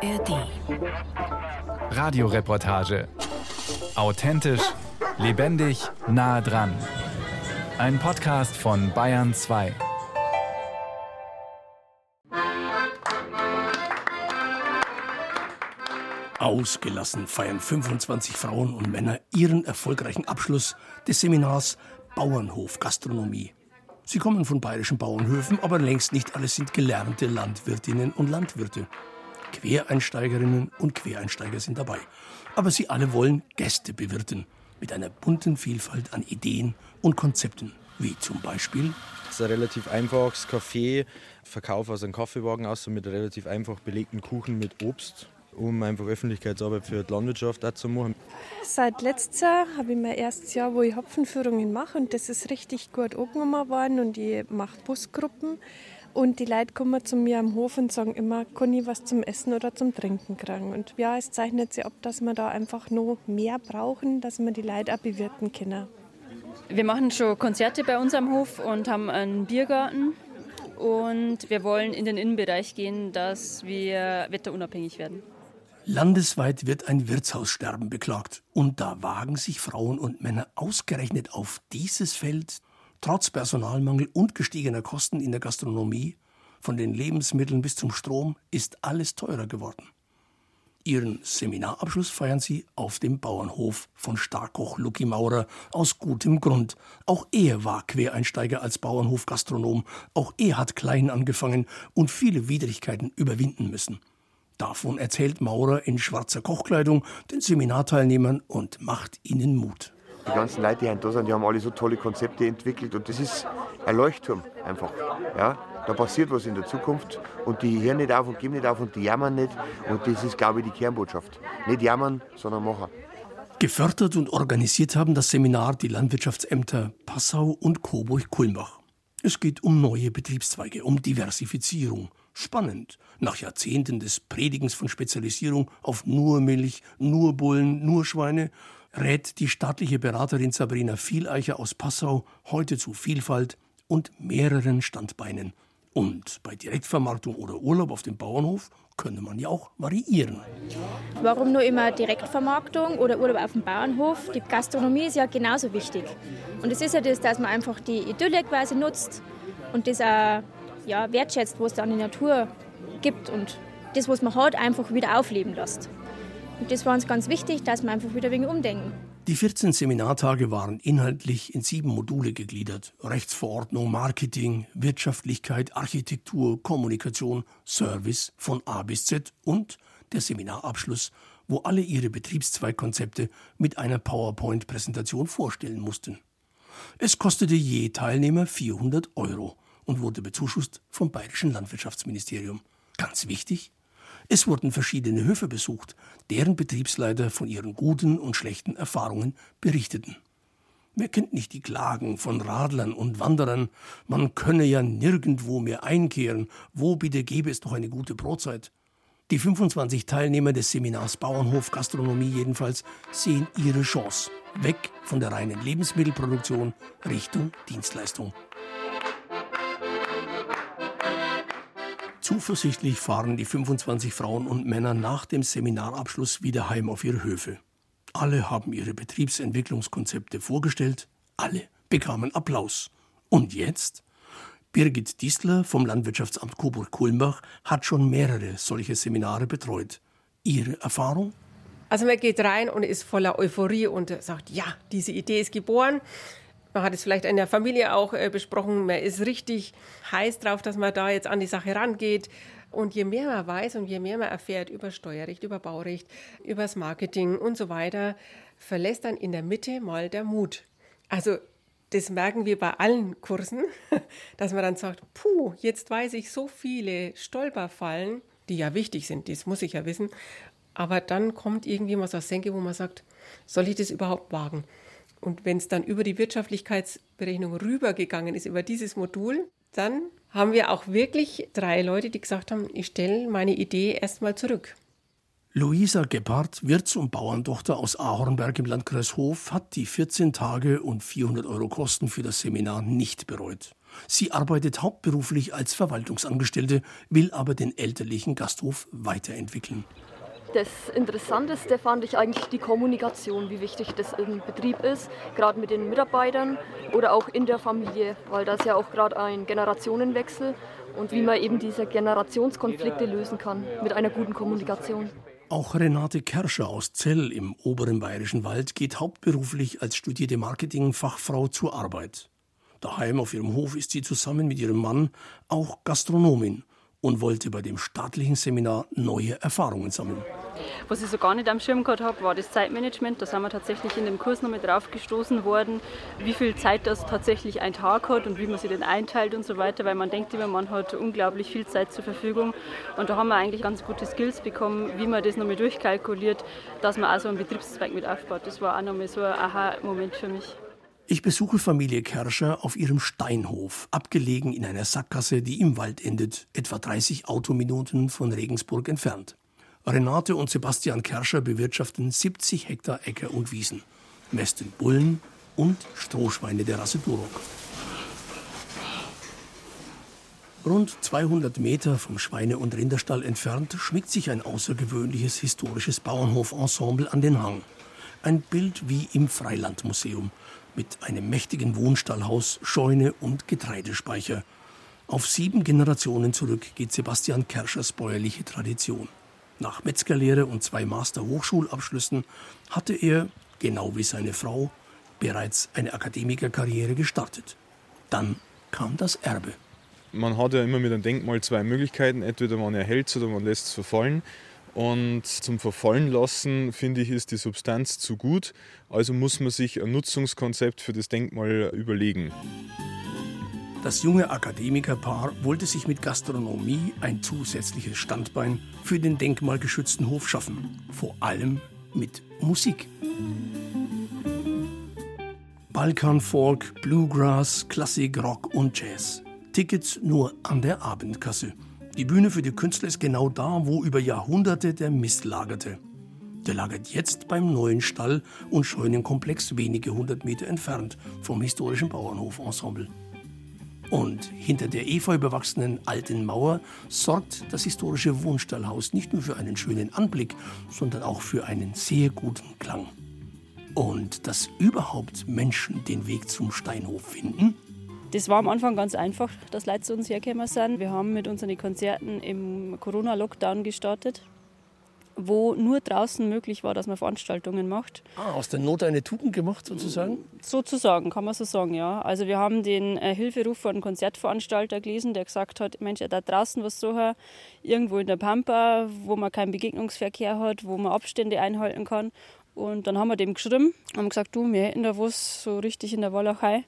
ARD. Radioreportage. Authentisch, lebendig, nah dran. Ein Podcast von Bayern 2. Ausgelassen feiern 25 Frauen und Männer ihren erfolgreichen Abschluss des Seminars Bauernhof Gastronomie. Sie kommen von bayerischen Bauernhöfen, aber längst nicht alle sind gelernte Landwirtinnen und Landwirte. Quereinsteigerinnen und Quereinsteiger sind dabei. Aber sie alle wollen Gäste bewirten mit einer bunten Vielfalt an Ideen und Konzepten, wie zum Beispiel das ist ein relativ einfaches Café, Verkauf aus einem Kaffeewagen aus, so mit relativ einfach belegten Kuchen mit Obst um einfach Öffentlichkeitsarbeit für die Landwirtschaft auch zu machen. Seit letztes Jahr habe ich mein erstes Jahr, wo ich Hopfenführungen mache und das ist richtig gut angenommen worden und ich mache Busgruppen und die Leute kommen zu mir am Hof und sagen immer, kann ich was zum Essen oder zum Trinken kriegen? Und ja, es zeichnet sich ab, dass wir da einfach noch mehr brauchen, dass wir die Leute auch bewirten können. Wir machen schon Konzerte bei uns am Hof und haben einen Biergarten. Und wir wollen in den Innenbereich gehen, dass wir wetterunabhängig werden. Landesweit wird ein Wirtshaussterben beklagt. Und da wagen sich Frauen und Männer ausgerechnet auf dieses Feld, trotz Personalmangel und gestiegener Kosten in der Gastronomie, von den Lebensmitteln bis zum Strom, ist alles teurer geworden. Ihren Seminarabschluss feiern sie auf dem Bauernhof von Starkoch Lucky Maurer aus gutem Grund. Auch er war Quereinsteiger als Bauernhofgastronom. Auch er hat klein angefangen und viele Widrigkeiten überwinden müssen. Davon erzählt Maurer in schwarzer Kochkleidung den Seminarteilnehmern und macht ihnen Mut. Die ganzen Leute, die da sind, die haben alle so tolle Konzepte entwickelt und das ist ein Leuchtturm einfach. Ja, da passiert was in der Zukunft und die hören nicht auf und geben nicht auf und die jammern nicht und das ist, glaube ich, die Kernbotschaft. Nicht jammern, sondern machen. Gefördert und organisiert haben das Seminar die Landwirtschaftsämter Passau und Coburg-Kulmbach. Es geht um neue Betriebszweige, um Diversifizierung, Spannend. Nach Jahrzehnten des Predigens von Spezialisierung auf nur Milch, nur Bullen, nur Schweine, rät die staatliche Beraterin Sabrina Vieleicher aus Passau heute zu Vielfalt und mehreren Standbeinen. Und bei Direktvermarktung oder Urlaub auf dem Bauernhof könne man ja auch variieren. Warum nur immer Direktvermarktung oder Urlaub auf dem Bauernhof? Die Gastronomie ist ja genauso wichtig. Und es ist ja das, dass man einfach die Idylle quasi nutzt und das auch ja, wertschätzt, was es an die Natur gibt und das, was man hat, einfach wieder aufleben lässt. Und das war uns ganz wichtig, dass wir einfach wieder wenig umdenken. Die 14 Seminartage waren inhaltlich in sieben Module gegliedert. Rechtsverordnung, Marketing, Wirtschaftlichkeit, Architektur, Kommunikation, Service von A bis Z und der Seminarabschluss, wo alle ihre Betriebszweigkonzepte mit einer PowerPoint-Präsentation vorstellen mussten. Es kostete je Teilnehmer 400 Euro und wurde bezuschusst vom Bayerischen Landwirtschaftsministerium. Ganz wichtig, es wurden verschiedene Höfe besucht, deren Betriebsleiter von ihren guten und schlechten Erfahrungen berichteten. Wer kennt nicht die Klagen von Radlern und Wanderern, man könne ja nirgendwo mehr einkehren, wo bitte gäbe es doch eine gute Brotzeit? Die 25 Teilnehmer des Seminars Bauernhof Gastronomie jedenfalls sehen ihre Chance, weg von der reinen Lebensmittelproduktion Richtung Dienstleistung. Zuversichtlich fahren die 25 Frauen und Männer nach dem Seminarabschluss wieder heim auf ihre Höfe. Alle haben ihre Betriebsentwicklungskonzepte vorgestellt, alle bekamen Applaus. Und jetzt? Birgit Diesler vom Landwirtschaftsamt Coburg-Kulmbach hat schon mehrere solche Seminare betreut. Ihre Erfahrung? Also man geht rein und ist voller Euphorie und sagt, ja, diese Idee ist geboren. Man hat es vielleicht in der Familie auch äh, besprochen. Man ist richtig heiß drauf, dass man da jetzt an die Sache rangeht. Und je mehr man weiß und je mehr man erfährt über Steuerrecht, über Baurecht, über das Marketing und so weiter, verlässt dann in der Mitte mal der Mut. Also das merken wir bei allen Kursen, dass man dann sagt, puh, jetzt weiß ich so viele Stolperfallen, die ja wichtig sind, das muss ich ja wissen. Aber dann kommt irgendwie mal so Senke, wo man sagt, soll ich das überhaupt wagen? Und wenn es dann über die Wirtschaftlichkeitsberechnung rübergegangen ist, über dieses Modul, dann haben wir auch wirklich drei Leute, die gesagt haben, ich stelle meine Idee erstmal zurück. Luisa Gebhardt, Wirts- und Bauerntochter aus Ahornberg im Landkreis Hof, hat die 14 Tage und 400 Euro Kosten für das Seminar nicht bereut. Sie arbeitet hauptberuflich als Verwaltungsangestellte, will aber den elterlichen Gasthof weiterentwickeln. Das Interessanteste fand ich eigentlich die Kommunikation, wie wichtig das im Betrieb ist, gerade mit den Mitarbeitern oder auch in der Familie, weil das ja auch gerade ein Generationenwechsel und wie man eben diese Generationskonflikte lösen kann mit einer guten Kommunikation. Auch Renate Kerscher aus Zell im oberen Bayerischen Wald geht hauptberuflich als studierte Marketingfachfrau zur Arbeit. Daheim auf ihrem Hof ist sie zusammen mit ihrem Mann auch Gastronomin und wollte bei dem staatlichen Seminar neue Erfahrungen sammeln. Was ich so gar nicht am Schirm gehabt habe, war das Zeitmanagement. Da sind wir tatsächlich in dem Kurs noch mit drauf gestoßen worden, wie viel Zeit das tatsächlich ein Tag hat und wie man sich den einteilt und so weiter, weil man denkt immer, man hat unglaublich viel Zeit zur Verfügung. Und da haben wir eigentlich ganz gute Skills bekommen, wie man das nochmal durchkalkuliert, dass man auch so einen Betriebszweig mit aufbaut. Das war auch nochmal so ein Aha-Moment für mich. Ich besuche Familie Kerscher auf ihrem Steinhof, abgelegen in einer Sackgasse, die im Wald endet, etwa 30 Autominuten von Regensburg entfernt. Renate und Sebastian Kerscher bewirtschaften 70 Hektar Äcker und Wiesen, mästen Bullen und Strohschweine der Rasse Duroc. Rund 200 Meter vom Schweine- und Rinderstall entfernt schmiegt sich ein außergewöhnliches historisches Bauernhof-Ensemble an den Hang. Ein Bild wie im Freilandmuseum mit einem mächtigen Wohnstallhaus, Scheune und Getreidespeicher. Auf sieben Generationen zurück geht Sebastian Kerschers bäuerliche Tradition. Nach Metzgerlehre und zwei Master-Hochschulabschlüssen hatte er, genau wie seine Frau, bereits eine Akademikerkarriere gestartet. Dann kam das Erbe. Man hat ja immer mit einem Denkmal zwei Möglichkeiten. Entweder man erhält es oder man lässt es verfallen. Und zum Verfallen lassen, finde ich, ist die Substanz zu gut. Also muss man sich ein Nutzungskonzept für das Denkmal überlegen. Das junge Akademikerpaar wollte sich mit Gastronomie ein zusätzliches Standbein für den denkmalgeschützten Hof schaffen. Vor allem mit Musik. Balkanfolk, Bluegrass, Klassik, Rock und Jazz. Tickets nur an der Abendkasse. Die Bühne für die Künstler ist genau da, wo über Jahrhunderte der Mist lagerte. Der lagert jetzt beim neuen Stall- und Scheunenkomplex wenige hundert Meter entfernt vom historischen Bauernhof-Ensemble. Und hinter der efeu bewachsenen alten Mauer sorgt das historische Wohnstallhaus nicht nur für einen schönen Anblick, sondern auch für einen sehr guten Klang. Und dass überhaupt Menschen den Weg zum Steinhof finden, das war am Anfang ganz einfach, dass Leute zu uns hergekommen sind. Wir haben mit unseren Konzerten im Corona-Lockdown gestartet, wo nur draußen möglich war, dass man Veranstaltungen macht. Ah, aus der Not eine Tugend gemacht sozusagen? Sozusagen, kann man so sagen, ja. Also wir haben den äh, Hilferuf von einem Konzertveranstalter gelesen, der gesagt hat, Mensch, da draußen was suchen, irgendwo in der Pampa, wo man keinen Begegnungsverkehr hat, wo man Abstände einhalten kann. Und dann haben wir dem geschrieben, haben gesagt, du, wir hätten da was so richtig in der Walachei.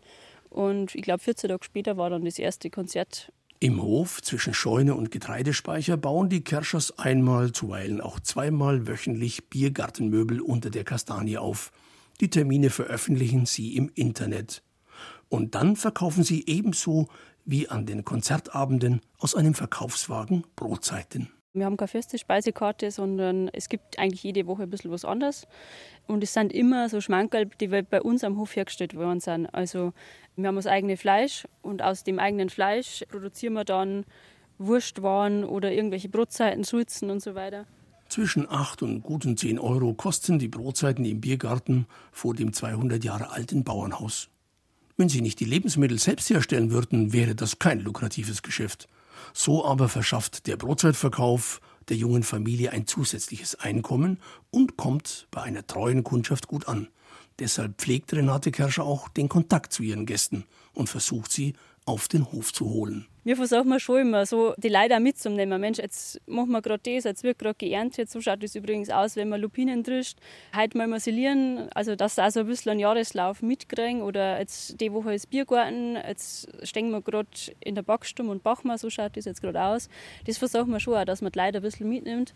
Und ich glaube, 14 Tage später war dann das erste Konzert. Im Hof zwischen Scheune und Getreidespeicher bauen die Kerschers einmal, zuweilen auch zweimal wöchentlich Biergartenmöbel unter der Kastanie auf. Die Termine veröffentlichen sie im Internet. Und dann verkaufen sie ebenso wie an den Konzertabenden aus einem Verkaufswagen Brotzeiten. Wir haben keine feste Speisekarte, sondern es gibt eigentlich jede Woche ein bisschen was anderes. Und es sind immer so Schmankerl, die bei uns am Hof hergestellt worden sind. Also wir haben das eigene Fleisch und aus dem eigenen Fleisch produzieren wir dann Wurstwaren oder irgendwelche Brotzeiten, Sulzen und so weiter. Zwischen 8 und guten 10 Euro kosten die Brotzeiten im Biergarten vor dem 200 Jahre alten Bauernhaus. Wenn sie nicht die Lebensmittel selbst herstellen würden, wäre das kein lukratives Geschäft. So aber verschafft der Brotzeitverkauf der jungen Familie ein zusätzliches Einkommen und kommt bei einer treuen Kundschaft gut an. Deshalb pflegt Renate Kerscher auch den Kontakt zu ihren Gästen und versucht sie auf den Hof zu holen. Wir versuchen schon immer so die Leute mitzunehmen. Mensch, jetzt machen wir gerade das, jetzt wird gerade geerntet. So schaut es übrigens aus, wenn man Lupinen trischt. Heute mal masilieren, also dass sie auch so ein bisschen einen Jahreslauf mitkriegen. Oder jetzt die Woche ist Biergarten, jetzt stehen wir gerade in der Backstube und backen wir, so schaut das jetzt gerade aus. Das versuchen wir schon auch, dass man die Leute ein bisschen mitnimmt.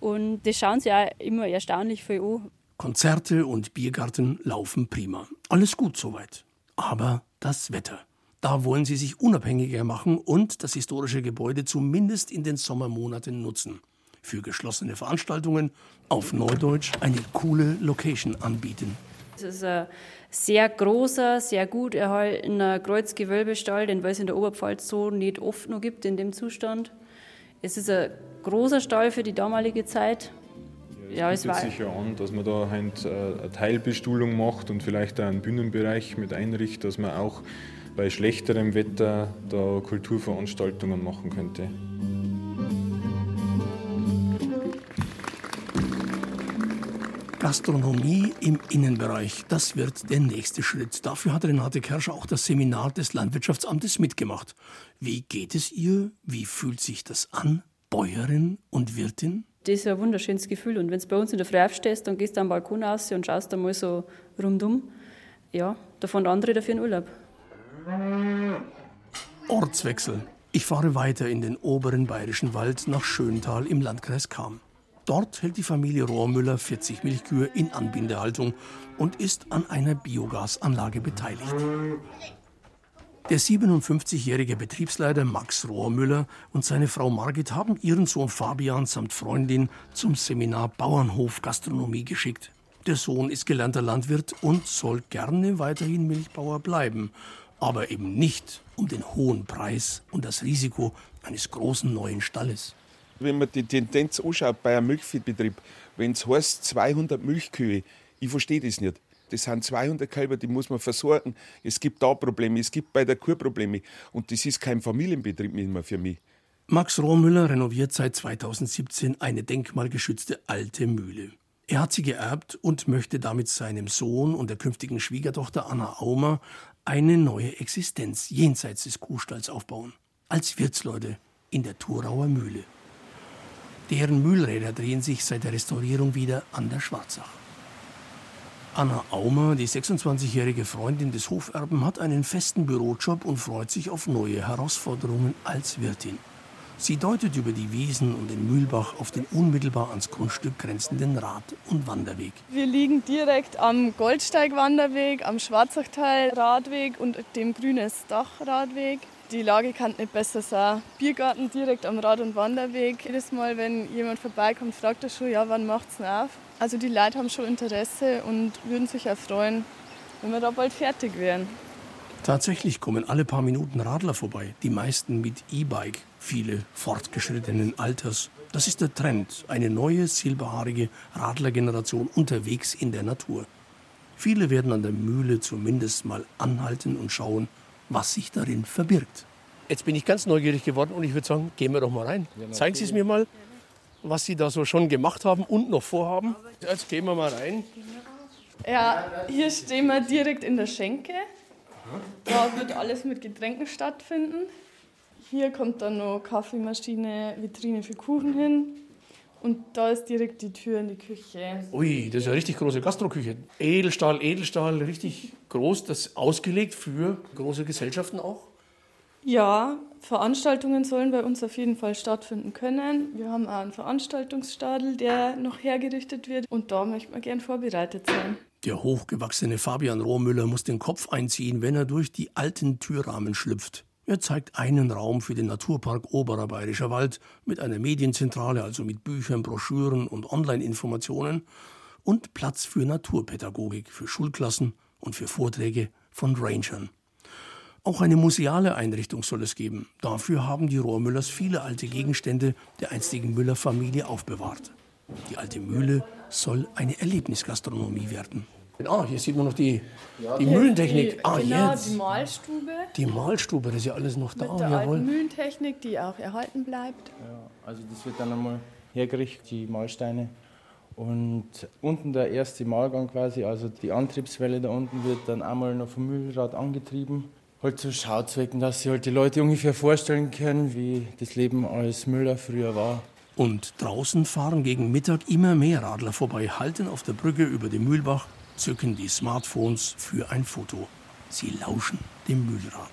Und das schauen sie auch immer erstaunlich viel an. Konzerte und Biergarten laufen prima. Alles gut soweit. Aber das Wetter. Da wollen sie sich unabhängiger machen und das historische Gebäude zumindest in den Sommermonaten nutzen. Für geschlossene Veranstaltungen auf Neudeutsch eine coole Location anbieten. Es ist ein sehr großer, sehr gut erhaltener Kreuzgewölbestall, den es in der Oberpfalz so nicht oft noch gibt in dem Zustand. Es ist ein großer Stall für die damalige Zeit. Ja, es bietet sich ja an, dass man da halt eine Teilbestuhlung macht und vielleicht auch einen Bühnenbereich mit einrichtet, dass man auch bei schlechterem Wetter da Kulturveranstaltungen machen könnte. Gastronomie im Innenbereich, das wird der nächste Schritt. Dafür hat Renate Kersch auch das Seminar des Landwirtschaftsamtes mitgemacht. Wie geht es ihr? Wie fühlt sich das an? Bäuerin und Wirtin? Das ist ein wunderschönes Gefühl. Und wenn du bei uns in der Früh aufstehst, dann gehst du am Balkon raus und schaust einmal so rundum. Ja, da fahren andere dafür in Urlaub. Ortswechsel. Ich fahre weiter in den oberen bayerischen Wald nach Schöntal im Landkreis Cham. Dort hält die Familie Rohrmüller 40 Milchkühe in Anbindehaltung und ist an einer Biogasanlage beteiligt. Der 57-jährige Betriebsleiter Max Rohrmüller und seine Frau Margit haben ihren Sohn Fabian samt Freundin zum Seminar Bauernhof Gastronomie geschickt. Der Sohn ist gelernter Landwirt und soll gerne weiterhin Milchbauer bleiben, aber eben nicht um den hohen Preis und das Risiko eines großen neuen Stalles. Wenn man die Tendenz anschaut bei einem Milchviehbetrieb, wenn es heißt 200 Milchkühe, ich verstehe das nicht. Das sind 200 Kälber, die muss man versorgen. Es gibt da Probleme, es gibt bei der Kuh Probleme. Und das ist kein Familienbetrieb mehr für mich. Max Rohrmüller renoviert seit 2017 eine denkmalgeschützte alte Mühle. Er hat sie geerbt und möchte damit seinem Sohn und der künftigen Schwiegertochter Anna Aumer eine neue Existenz jenseits des Kuhstalls aufbauen. Als Wirtsleute in der Thurauer Mühle. Deren Mühlräder drehen sich seit der Restaurierung wieder an der Schwarzach. Anna Aumer, die 26-jährige Freundin des Hoferben, hat einen festen Bürojob und freut sich auf neue Herausforderungen als Wirtin. Sie deutet über die Wiesen und den Mühlbach auf den unmittelbar ans Grundstück grenzenden Rad- und Wanderweg. Wir liegen direkt am Goldsteig-Wanderweg, am Schwarzachtal-Radweg und dem Grünes Dach-Radweg. Die Lage kann nicht besser sein. Biergarten direkt am Rad- und Wanderweg. Jedes Mal, wenn jemand vorbeikommt, fragt er schon, ja, wann macht's denn auf? Also die Leute haben schon Interesse und würden sich auch freuen, wenn wir da bald fertig wären. Tatsächlich kommen alle paar Minuten Radler vorbei, die meisten mit E-Bike, viele fortgeschrittenen Alters. Das ist der Trend, eine neue silberhaarige Radlergeneration unterwegs in der Natur. Viele werden an der Mühle zumindest mal anhalten und schauen, was sich darin verbirgt. Jetzt bin ich ganz neugierig geworden und ich würde sagen, gehen wir doch mal rein. Zeigen Sie es mir mal, was Sie da so schon gemacht haben und noch vorhaben. Jetzt gehen wir mal rein. Ja, hier stehen wir direkt in der Schenke. Da wird alles mit Getränken stattfinden. Hier kommt dann noch Kaffeemaschine, Vitrine für Kuchen hin. Und da ist direkt die Tür in die Küche. Ui, das ist eine richtig große Gastroküche. Edelstahl, Edelstahl, richtig groß. Das ist ausgelegt für große Gesellschaften auch? Ja, Veranstaltungen sollen bei uns auf jeden Fall stattfinden können. Wir haben auch einen Veranstaltungsstadel, der noch hergerichtet wird. Und da möchte man gern vorbereitet sein. Der hochgewachsene Fabian Rohrmüller muss den Kopf einziehen, wenn er durch die alten Türrahmen schlüpft. Er zeigt einen Raum für den Naturpark Oberer Bayerischer Wald mit einer Medienzentrale, also mit Büchern, Broschüren und Online-Informationen und Platz für Naturpädagogik, für Schulklassen und für Vorträge von Rangern. Auch eine museale Einrichtung soll es geben. Dafür haben die Rohrmüllers viele alte Gegenstände der einstigen Müller-Familie aufbewahrt. Die alte Mühle soll eine Erlebnisgastronomie werden. Ah, hier sieht man noch die, die Mühlentechnik. Ah, genau, jetzt. die Mahlstube. Die Mahlstube, das ist ja alles noch da. Mit der jawohl. alten Mühlentechnik, die auch erhalten bleibt. Ja, also das wird dann einmal hergerichtet, die Mahlsteine. Und unten der erste Mahlgang quasi, also die Antriebswelle da unten wird dann einmal noch vom Mühlrad angetrieben. Halt zu Schauzwecken, dass sich halt die Leute ungefähr vorstellen können, wie das Leben als Müller früher war. Und draußen fahren gegen Mittag immer mehr Radler vorbei, halten auf der Brücke über dem Mühlbach, zücken die Smartphones für ein Foto. Sie lauschen dem Mühlrad.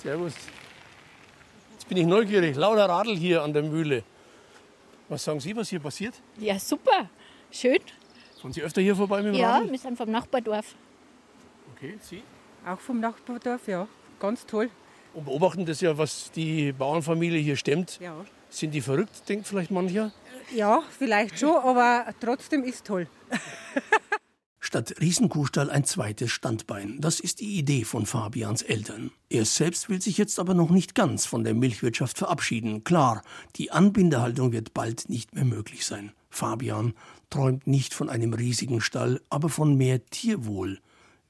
Servus. Jetzt bin ich neugierig. Lauter Radl hier an der Mühle. Was sagen Sie, was hier passiert? Ja, super. Schön. Fahren Sie öfter hier vorbei mit dem Ja, Radl? wir sind vom Nachbardorf. Okay, Sie? Auch vom Nachbardorf, ja. Ganz toll. Und beobachten das ja, was die Bauernfamilie hier stemmt. Ja. Sind die verrückt, denkt vielleicht mancher? Ja, vielleicht schon, aber trotzdem ist toll. Statt Riesenkuhstall ein zweites Standbein. Das ist die Idee von Fabians Eltern. Er selbst will sich jetzt aber noch nicht ganz von der Milchwirtschaft verabschieden. Klar, die Anbindehaltung wird bald nicht mehr möglich sein. Fabian träumt nicht von einem riesigen Stall, aber von mehr Tierwohl.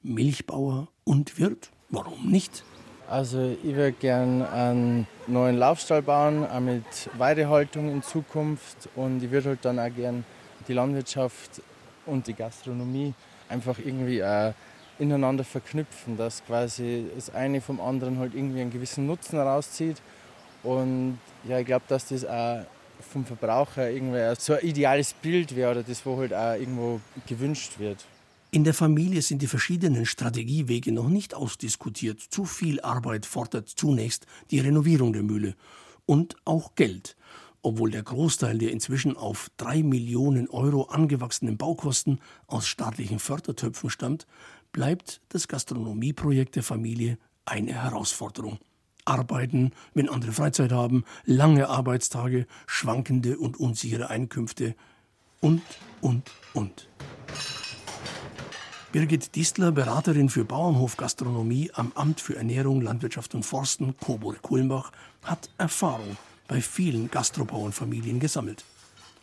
Milchbauer und Wirt? Warum nicht? Also ich würde gern einen neuen Laufstall bauen, auch mit Weidehaltung in Zukunft. Und ich würde halt dann auch gern die Landwirtschaft und die Gastronomie einfach irgendwie auch ineinander verknüpfen, dass quasi das eine vom anderen halt irgendwie einen gewissen Nutzen herauszieht. Und ja, ich glaube, dass das auch vom Verbraucher irgendwie so ein ideales Bild wäre oder das, wo halt auch irgendwo gewünscht wird. In der Familie sind die verschiedenen Strategiewege noch nicht ausdiskutiert. Zu viel Arbeit fordert zunächst die Renovierung der Mühle. Und auch Geld. Obwohl der Großteil der inzwischen auf drei Millionen Euro angewachsenen Baukosten aus staatlichen Fördertöpfen stammt, bleibt das Gastronomieprojekt der Familie eine Herausforderung. Arbeiten, wenn andere Freizeit haben, lange Arbeitstage, schwankende und unsichere Einkünfte und, und, und. Birgit Distler, Beraterin für Bauernhofgastronomie am Amt für Ernährung, Landwirtschaft und Forsten, Coburg Kulmbach, hat Erfahrung bei vielen Gastrobauernfamilien gesammelt.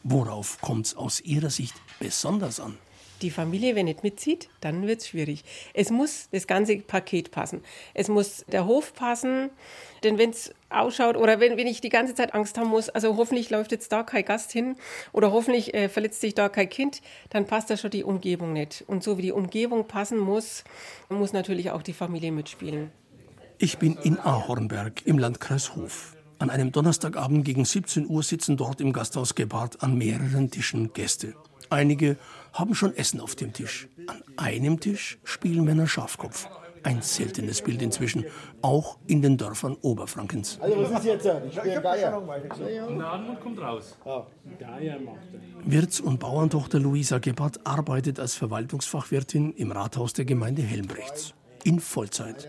Worauf kommt es aus ihrer Sicht besonders an? Die Familie, wenn nicht mitzieht, dann wird es schwierig. Es muss das ganze Paket passen. Es muss der Hof passen, denn wenn es ausschaut oder wenn, wenn ich die ganze Zeit Angst haben muss, also hoffentlich läuft jetzt da kein Gast hin oder hoffentlich äh, verletzt sich da kein Kind, dann passt da schon die Umgebung nicht. Und so wie die Umgebung passen muss, muss natürlich auch die Familie mitspielen. Ich bin in Ahornberg im Landkreis Hof. An einem Donnerstagabend gegen 17 Uhr sitzen dort im Gasthaus Gebhardt an mehreren Tischen Gäste. Einige haben schon Essen auf dem Tisch. An einem Tisch spielen Männer Schafkopf. Ein seltenes Bild inzwischen, auch in den Dörfern Oberfrankens. Also was ist jetzt? Ich bin Geier. und kommt raus. Geier macht Wirts- und Bauerntochter Luisa Gebhardt arbeitet als Verwaltungsfachwirtin im Rathaus der Gemeinde Helmbrechts. In Vollzeit.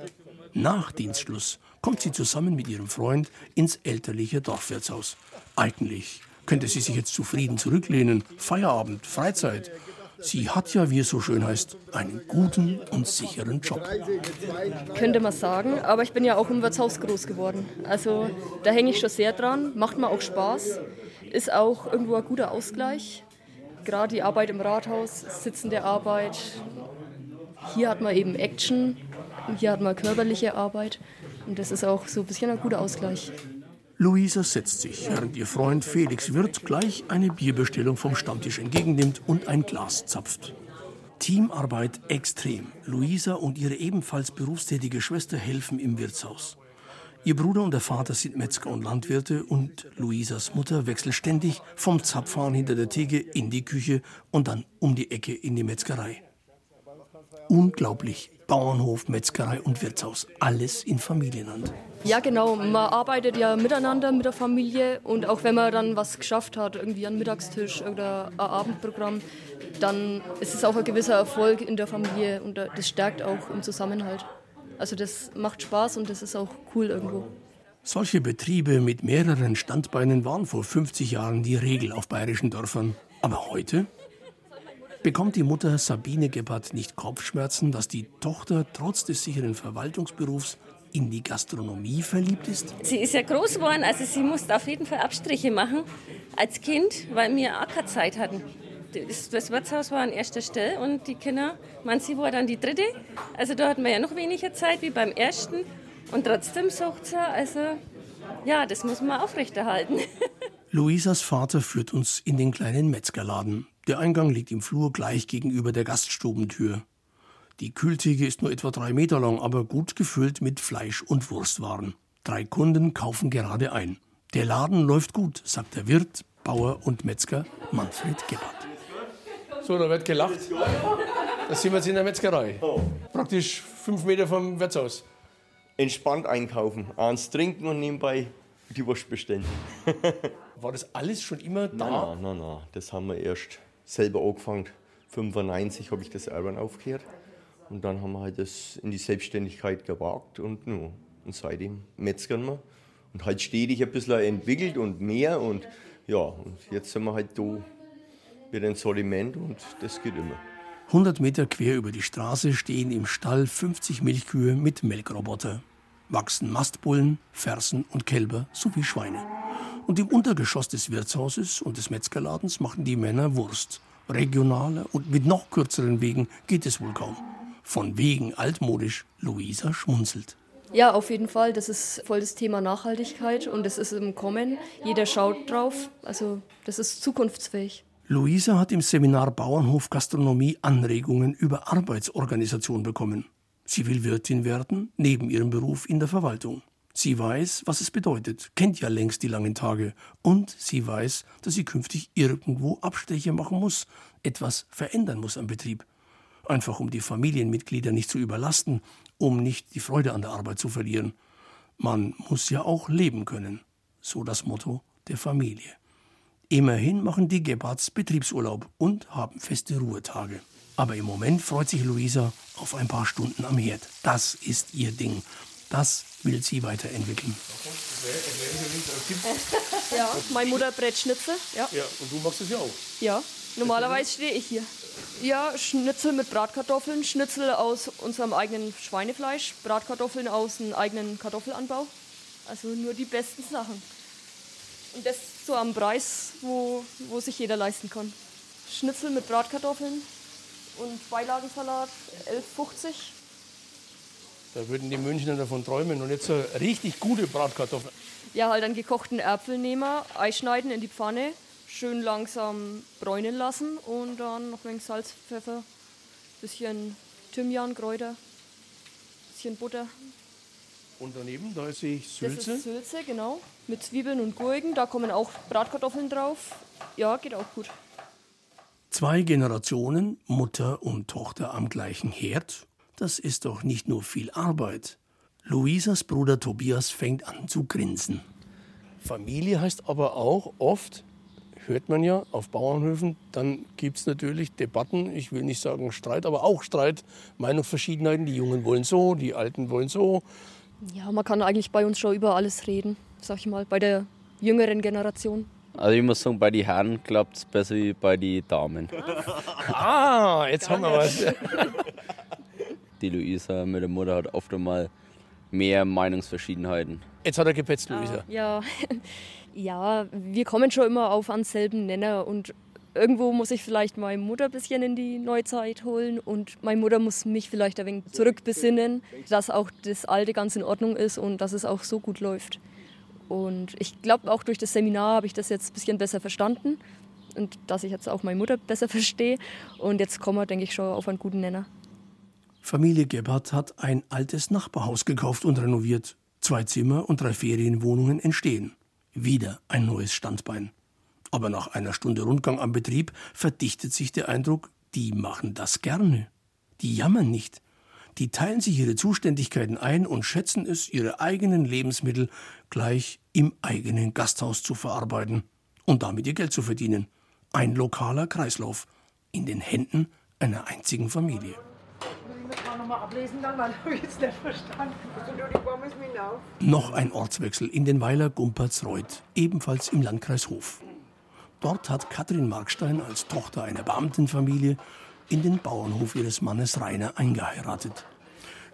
Nach Dienstschluss kommt sie zusammen mit ihrem Freund ins elterliche Dorfwirtshaus. Eigentlich könnte sie sich jetzt zufrieden zurücklehnen. Feierabend, Freizeit. Sie hat ja, wie es so schön heißt, einen guten und sicheren Job. Könnte man sagen, aber ich bin ja auch im Wirtshaus groß geworden. Also da hänge ich schon sehr dran, macht mir auch Spaß, ist auch irgendwo ein guter Ausgleich. Gerade die Arbeit im Rathaus, sitzende Arbeit. Hier hat man eben Action, hier hat man körperliche Arbeit und das ist auch so ein bisschen ein guter Ausgleich. Luisa setzt sich, während ihr Freund Felix Wirt gleich eine Bierbestellung vom Stammtisch entgegennimmt und ein Glas zapft. Teamarbeit extrem. Luisa und ihre ebenfalls berufstätige Schwester helfen im Wirtshaus. Ihr Bruder und der Vater sind Metzger und Landwirte und Luisas Mutter wechselt ständig vom Zapfhahn hinter der Theke in die Küche und dann um die Ecke in die Metzgerei. Unglaublich. Bauernhof, Metzgerei und Wirtshaus. Alles in Familienhand. Ja, genau. Man arbeitet ja miteinander mit der Familie und auch wenn man dann was geschafft hat, irgendwie einen Mittagstisch oder ein Abendprogramm, dann ist es auch ein gewisser Erfolg in der Familie und das stärkt auch im Zusammenhalt. Also das macht Spaß und das ist auch cool irgendwo. Solche Betriebe mit mehreren Standbeinen waren vor 50 Jahren die Regel auf bayerischen Dörfern. Aber heute? Bekommt die Mutter Sabine Gebhardt nicht Kopfschmerzen, dass die Tochter trotz des sicheren Verwaltungsberufs in die Gastronomie verliebt ist? Sie ist ja groß geworden, also sie musste auf jeden Fall Abstriche machen als Kind, weil wir auch keine Zeit hatten. Das, Wirtshaus war an erster Stelle und die Kinder, man, sie war dann die dritte. Also da hatten wir ja noch weniger Zeit wie beim ersten. Und trotzdem sagt sie, also ja, das muss man aufrechterhalten. Luisas Vater führt uns in den kleinen Metzgerladen. Der Eingang liegt im Flur gleich gegenüber der Gaststubentür. Die Kühltheke ist nur etwa drei Meter lang, aber gut gefüllt mit Fleisch- und Wurstwaren. Drei Kunden kaufen gerade ein. Der Laden läuft gut, sagt der Wirt, Bauer und Metzger Manfred Gebhardt. So, da wird gelacht. Da sind wir jetzt in der Metzgerei. Praktisch fünf Meter vom Wirtshaus. Entspannt einkaufen, eins trinken und nebenbei die Wurst bestellen. War das alles schon immer da? Nein, nein, nein, das haben wir erst selber angefangen. 95 habe ich das Urban aufgehört. Und dann haben wir halt das in die Selbstständigkeit gewagt und, no, und seitdem metzgern wir. Und halt stetig ein bisschen entwickelt und mehr. Und ja, und jetzt sind wir halt da mit dem Sortiment und das geht immer. 100 Meter quer über die Straße stehen im Stall 50 Milchkühe mit Melkroboter. Wachsen Mastbullen, Fersen und Kälber sowie Schweine. Und im Untergeschoss des Wirtshauses und des Metzgerladens machen die Männer Wurst. Regionaler und mit noch kürzeren Wegen geht es wohl kaum. Von wegen altmodisch, Luisa schmunzelt. Ja, auf jeden Fall. Das ist voll das Thema Nachhaltigkeit und es ist im Kommen. Jeder schaut drauf. Also das ist zukunftsfähig. Luisa hat im Seminar Bauernhof Gastronomie Anregungen über Arbeitsorganisation bekommen. Sie will Wirtin werden, neben ihrem Beruf in der Verwaltung. Sie weiß, was es bedeutet, kennt ja längst die langen Tage. Und sie weiß, dass sie künftig irgendwo Abstriche machen muss, etwas verändern muss am Betrieb. Einfach um die Familienmitglieder nicht zu überlasten, um nicht die Freude an der Arbeit zu verlieren. Man muss ja auch leben können. So das Motto der Familie. Immerhin machen die Gebhards Betriebsurlaub und haben feste Ruhetage. Aber im Moment freut sich Luisa auf ein paar Stunden am Herd. Das ist ihr Ding. Das will sie weiterentwickeln. Ja, meine Mutter brät Schnitzel. Ja. Ja, und du machst es ja auch. ja, normalerweise stehe ich hier. Ja, Schnitzel mit Bratkartoffeln, Schnitzel aus unserem eigenen Schweinefleisch, Bratkartoffeln aus einem eigenen Kartoffelanbau. Also nur die besten Sachen. Und das so am Preis, wo, wo sich jeder leisten kann. Schnitzel mit Bratkartoffeln und Beilagensalat 11,50. Da würden die Münchner davon träumen. Und jetzt so richtig gute Bratkartoffeln. Ja, halt einen gekochten Äpfel nehmen, einschneiden in die Pfanne, schön langsam bräunen lassen und dann noch ein wenig Salz, Pfeffer, bisschen Thymian, Kräuter, bisschen Butter. Und daneben, da sehe ich Das Sülze. ist Sülze, genau. Mit Zwiebeln und Gurken. Da kommen auch Bratkartoffeln drauf. Ja, geht auch gut. Zwei Generationen, Mutter und Tochter am gleichen Herd, das ist doch nicht nur viel Arbeit. Luisas Bruder Tobias fängt an zu grinsen. Familie heißt aber auch oft, hört man ja auf Bauernhöfen, dann gibt es natürlich Debatten, ich will nicht sagen Streit, aber auch Streit, Meinungsverschiedenheiten. Die Jungen wollen so, die Alten wollen so. Ja, man kann eigentlich bei uns schon über alles reden, sag ich mal, bei der jüngeren Generation. Also ich muss sagen, bei den Herren klappt es besser wie bei den Damen. Ah, jetzt haben wir was. Die Luisa mit der Mutter hat oft einmal mehr Meinungsverschiedenheiten. Jetzt hat er gepetzt, Luisa. Ja, ja, wir kommen schon immer auf einen selben Nenner und irgendwo muss ich vielleicht meine Mutter ein bisschen in die Neuzeit holen und meine Mutter muss mich vielleicht ein wenig zurückbesinnen, dass auch das Alte ganz in Ordnung ist und dass es auch so gut läuft. Und ich glaube, auch durch das Seminar habe ich das jetzt ein bisschen besser verstanden und dass ich jetzt auch meine Mutter besser verstehe. Und jetzt kommen wir, denke ich, schon auf einen guten Nenner. Familie Gebhardt hat ein altes Nachbarhaus gekauft und renoviert. Zwei Zimmer und drei Ferienwohnungen entstehen. Wieder ein neues Standbein. Aber nach einer Stunde Rundgang am Betrieb verdichtet sich der Eindruck, die machen das gerne. Die jammern nicht. Die teilen sich ihre Zuständigkeiten ein und schätzen es, ihre eigenen Lebensmittel gleich im eigenen Gasthaus zu verarbeiten und damit ihr Geld zu verdienen. Ein lokaler Kreislauf in den Händen einer einzigen Familie. Nochmal ablesen dann, weil habe ich jetzt nicht verstanden. Auf. Noch ein Ortswechsel in den Weiler Gumpertsreuth, ebenfalls im Landkreis Hof. Dort hat Katrin Markstein als Tochter einer Beamtenfamilie in den Bauernhof ihres Mannes Rainer eingeheiratet.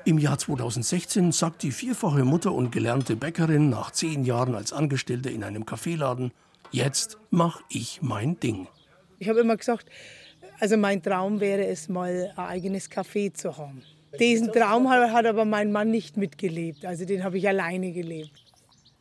Im Jahr 2016 sagt die vierfache Mutter und gelernte Bäckerin nach zehn Jahren als Angestellte in einem Kaffeeladen, jetzt mach ich mein Ding. Ich habe immer gesagt, also mein Traum wäre es mal ein eigenes Café zu haben. Diesen Traum hat aber mein Mann nicht mitgelebt, also den habe ich alleine gelebt.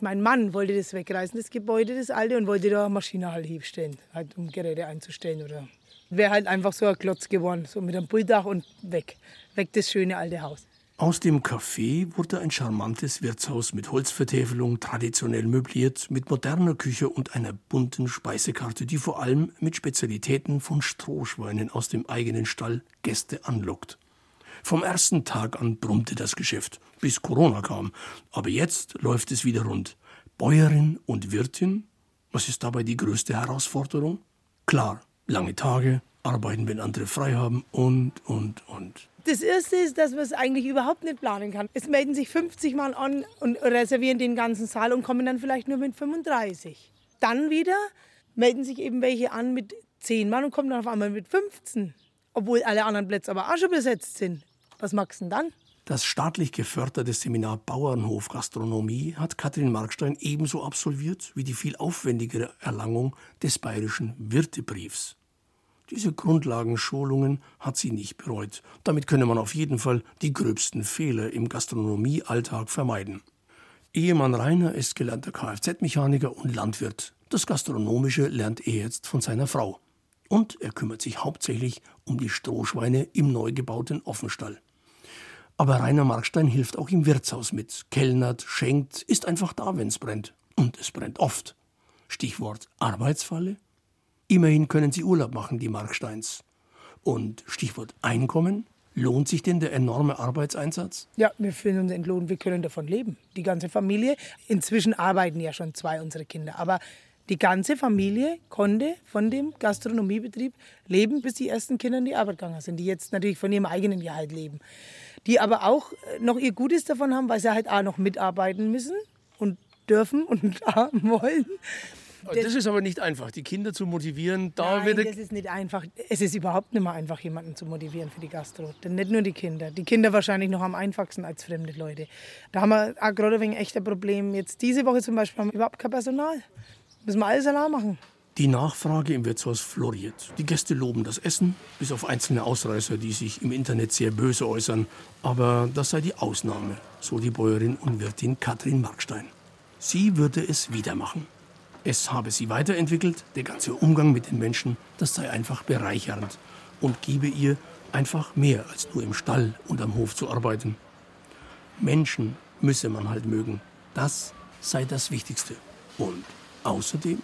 Mein Mann wollte das wegreißen, das Gebäude, das alte, und wollte da eine Maschine halt hinstellen, halt, um Geräte einzustellen. Oder wäre halt einfach so ein Klotz geworden, so mit einem Bulldach und weg. Weg das schöne alte Haus. Aus dem Café wurde ein charmantes Wirtshaus mit Holzvertäfelung, traditionell möbliert, mit moderner Küche und einer bunten Speisekarte, die vor allem mit Spezialitäten von Strohschweinen aus dem eigenen Stall Gäste anlockt. Vom ersten Tag an brummte das Geschäft, bis Corona kam. Aber jetzt läuft es wieder rund. Bäuerin und Wirtin? Was ist dabei die größte Herausforderung? Klar, lange Tage, arbeiten, wenn andere frei haben und, und, und. Das Erste ist, dass man es eigentlich überhaupt nicht planen kann. Es melden sich 50 Mann an und reservieren den ganzen Saal und kommen dann vielleicht nur mit 35. Dann wieder melden sich eben welche an mit 10 Mann und kommen dann auf einmal mit 15. obwohl alle anderen Plätze aber auch schon besetzt sind. Was magst du denn dann? Das staatlich geförderte Seminar Bauernhof Gastronomie hat Katrin Markstein ebenso absolviert wie die viel aufwendigere Erlangung des bayerischen Wirtebriefs. Diese Grundlagenschulungen hat sie nicht bereut. Damit könne man auf jeden Fall die gröbsten Fehler im Gastronomiealltag vermeiden. Ehemann Rainer ist gelernter Kfz-Mechaniker und Landwirt. Das Gastronomische lernt er jetzt von seiner Frau. Und er kümmert sich hauptsächlich um die Strohschweine im neu gebauten Offenstall. Aber Rainer Markstein hilft auch im Wirtshaus mit, kellnert, schenkt, ist einfach da, wenn es brennt. Und es brennt oft. Stichwort Arbeitsfalle. Immerhin können sie Urlaub machen, die Marksteins. Und Stichwort Einkommen. Lohnt sich denn der enorme Arbeitseinsatz? Ja, wir fühlen uns entlohnt, wir können davon leben. Die ganze Familie. Inzwischen arbeiten ja schon zwei unserer Kinder. Aber die ganze Familie konnte von dem Gastronomiebetrieb leben, bis die ersten Kinder in die Arbeit gegangen sind, die jetzt natürlich von ihrem eigenen Gehalt leben die aber auch äh, noch ihr Gutes davon haben, weil sie halt auch noch mitarbeiten müssen und dürfen und wollen. Das ist aber nicht einfach, die Kinder zu motivieren. Da Nein, das ist nicht einfach. Es ist überhaupt nicht mehr einfach, jemanden zu motivieren für die Gastro. Denn nicht nur die Kinder. Die Kinder wahrscheinlich noch am einfachsten als fremde Leute. Da haben wir auch gerade wegen echter Problem. Jetzt diese Woche zum Beispiel haben wir überhaupt kein Personal. Müssen wir alles allein machen. Die Nachfrage im Wirtshaus floriert. Die Gäste loben das Essen, bis auf einzelne Ausreißer, die sich im Internet sehr böse äußern. Aber das sei die Ausnahme, so die Bäuerin und Wirtin Katrin Markstein. Sie würde es wieder machen. Es habe sie weiterentwickelt, der ganze Umgang mit den Menschen, das sei einfach bereichernd und gebe ihr einfach mehr als nur im Stall und am Hof zu arbeiten. Menschen müsse man halt mögen. Das sei das Wichtigste. Und außerdem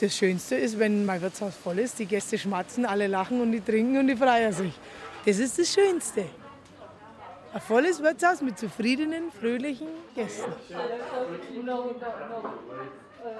das Schönste ist, wenn mein Wirtshaus voll ist, die Gäste schmatzen, alle lachen und die trinken und die freuen sich. Das ist das Schönste. Ein volles Wirtshaus mit zufriedenen, fröhlichen Gästen. Ja,